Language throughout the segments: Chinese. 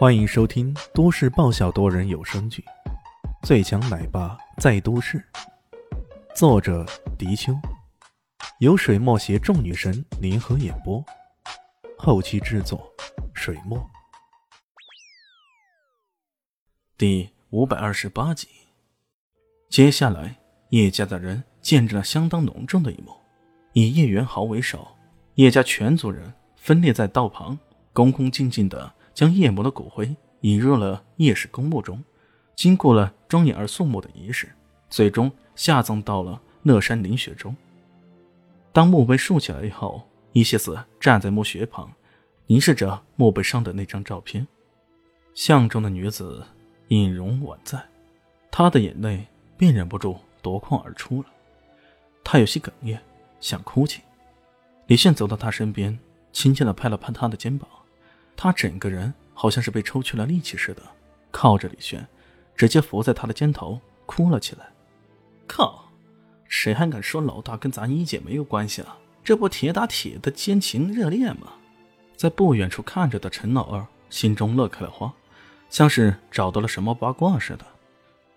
欢迎收听都市爆笑多人有声剧《最强奶爸在都市》，作者：迪秋，由水墨携众女神联合演播，后期制作：水墨。第五百二十八集，接下来叶家的人见证了相当隆重的一幕：以叶元豪为首，叶家全族人分列在道旁，恭恭敬敬的。将叶母的骨灰引入了叶氏公墓中，经过了庄严而肃穆的仪式，最终下葬到了乐山灵穴中。当墓碑竖起来以后，伊西斯站在墓穴旁，凝视着墓碑上的那张照片，像中的女子隐容宛在，他的眼泪便忍不住夺眶而出了。他有些哽咽，想哭泣。李炫走到他身边，轻轻地拍了拍他的肩膀。他整个人好像是被抽去了力气似的，靠着李轩，直接伏在他的肩头哭了起来。靠，谁还敢说老大跟咱一姐没有关系啊？这不铁打铁的奸情热恋吗？在不远处看着的陈老二心中乐开了花，像是找到了什么八卦似的。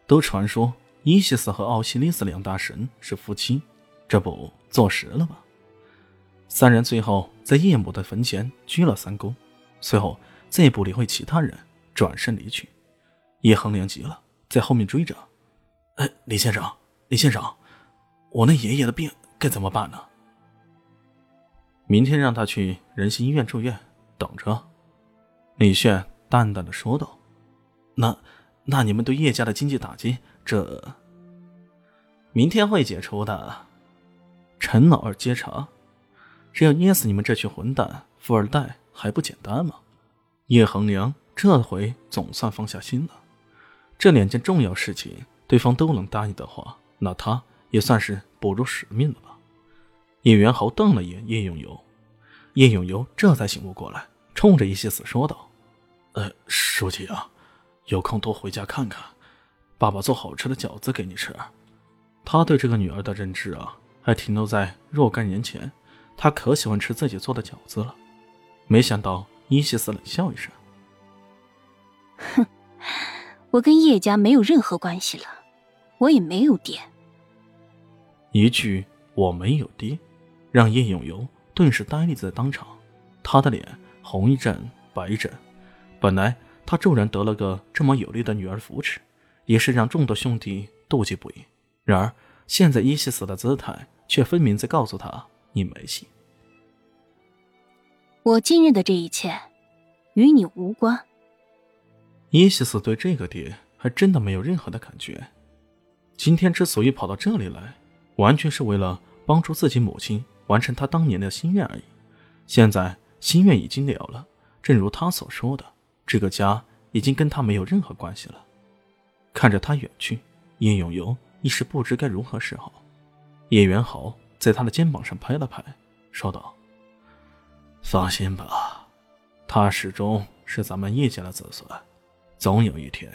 都传说伊西斯和奥西里斯两大神是夫妻，这不坐实了吗？三人最后在叶母的坟前鞠了三躬。随后再不理会其他人，转身离去。叶恒良急了，在后面追着：“哎，李先生，李先生，我那爷爷的病该怎么办呢？”明天让他去仁心医院住院，等着。”李炫淡淡的说道。“那，那你们对叶家的经济打击，这……明天会解除的。”陈老二接茬：“只要捏死你们这群混蛋富二代！”还不简单吗？叶恒良这回总算放下心了。这两件重要事情，对方都能答应的话，那他也算是不辱使命了吧？叶元豪瞪了眼叶永游，叶永游这才醒悟过来，冲着叶西子说道：“呃，书记啊，有空多回家看看，爸爸做好吃的饺子给你吃。”他对这个女儿的认知啊，还停留在若干年前，他可喜欢吃自己做的饺子了。没想到伊西斯冷笑一声：“哼，我跟叶家没有任何关系了，我也没有爹。”一句“我没有爹”，让叶永游顿时呆立在当场，他的脸红一阵白一阵。本来他骤然得了个这么有力的女儿扶持，也是让众多兄弟妒忌不已。然而现在伊西斯的姿态却分明在告诉他：“你没戏。”我今日的这一切，与你无关。伊西斯对这个爹还真的没有任何的感觉。今天之所以跑到这里来，完全是为了帮助自己母亲完成她当年的心愿而已。现在心愿已经了了，正如他所说的，这个家已经跟他没有任何关系了。看着他远去，叶永游一时不知该如何是好。叶元豪在他的肩膀上拍了拍，说道。放心吧，他始终是咱们叶家的子孙，总有一天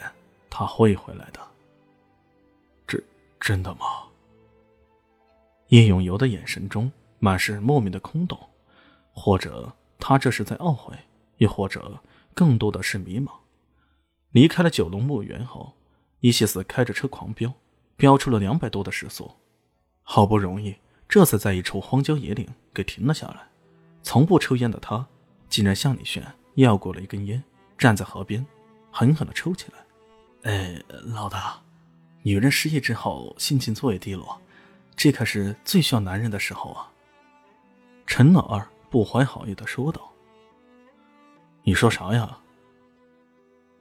他会回来的。真真的吗？叶永游的眼神中满是莫名的空洞，或者他这是在懊悔，又或者更多的是迷茫。离开了九龙墓园后，伊西斯开着车狂飙，飙出了两百多的时速，好不容易这次在一处荒郊野岭给停了下来。从不抽烟的他，竟然向李炫要过了一根烟，站在河边，狠狠地抽起来。哎，老大，女人失业之后心情最为低落，这可是最需要男人的时候啊。陈老二不怀好意地说道：“你说啥呀？”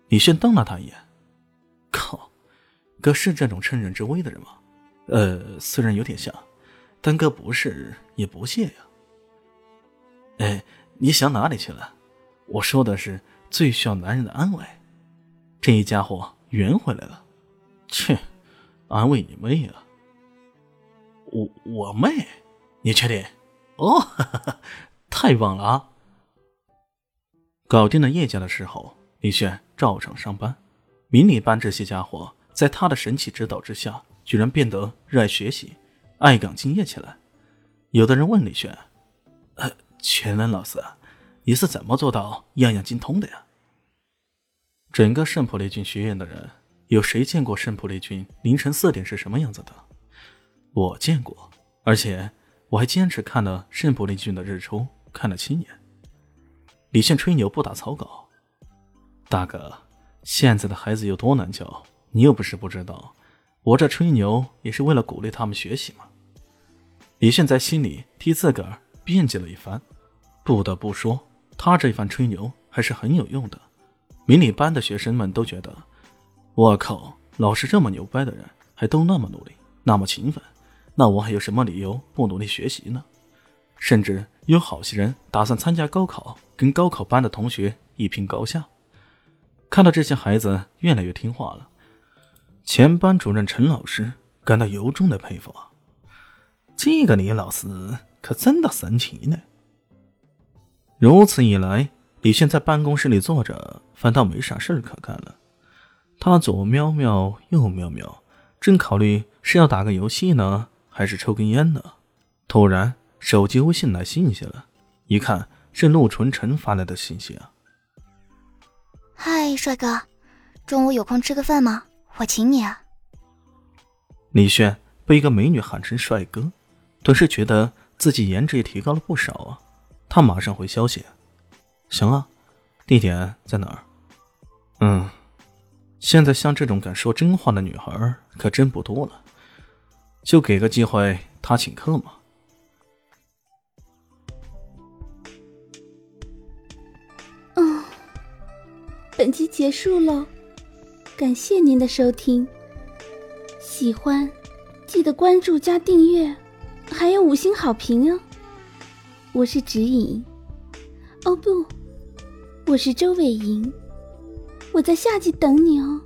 李炫瞪了他一眼：“靠，哥是这种趁人之危的人吗？呃，虽然有点像，但哥不是也不屑呀。”哎，你想哪里去了？我说的是最需要男人的安慰。这一家伙圆回来了，切，安慰你妹啊！我我妹，你确定？哦，哈 哈太棒了啊！搞定了叶家的时候，李炫照常上班。明理班这些家伙在他的神奇指导之下，居然变得热爱学习、爱岗敬业起来。有的人问李炫：“呃。”全能老师，你是怎么做到样样精通的呀？整个圣普利郡学院的人，有谁见过圣普利郡凌晨四点是什么样子的？我见过，而且我还坚持看了圣普利郡的日出，看了七年。李炫吹牛不打草稿，大哥，现在的孩子有多难教，你又不是不知道。我这吹牛也是为了鼓励他们学习嘛。李炫在心里替自个儿辩解了一番，不得不说，他这番吹牛还是很有用的。明理班的学生们都觉得，我靠，老师这么牛掰的人，还都那么努力，那么勤奋，那我还有什么理由不努力学习呢？甚至有好些人打算参加高考，跟高考班的同学一拼高下。看到这些孩子越来越听话了，前班主任陈老师感到由衷的佩服啊。这个李老师可真的神奇呢。如此一来，李现在办公室里坐着，反倒没啥事可干了。他左瞄瞄，右瞄瞄，正考虑是要打个游戏呢，还是抽根烟呢。突然，手机微信来信息了，一看是陆纯晨发来的信息啊。嗨，帅哥，中午有空吃个饭吗？我请你啊。李炫被一个美女喊成帅哥。顿时觉得自己颜值也提高了不少啊！他马上回消息：“行啊，地点在哪儿？”嗯，现在像这种敢说真话的女孩可真不多了，就给个机会他请客嘛。嗯，本集结束喽，感谢您的收听，喜欢记得关注加订阅。还有五星好评哦！我是指引，哦不，我是周伟莹，我在下集等你哦。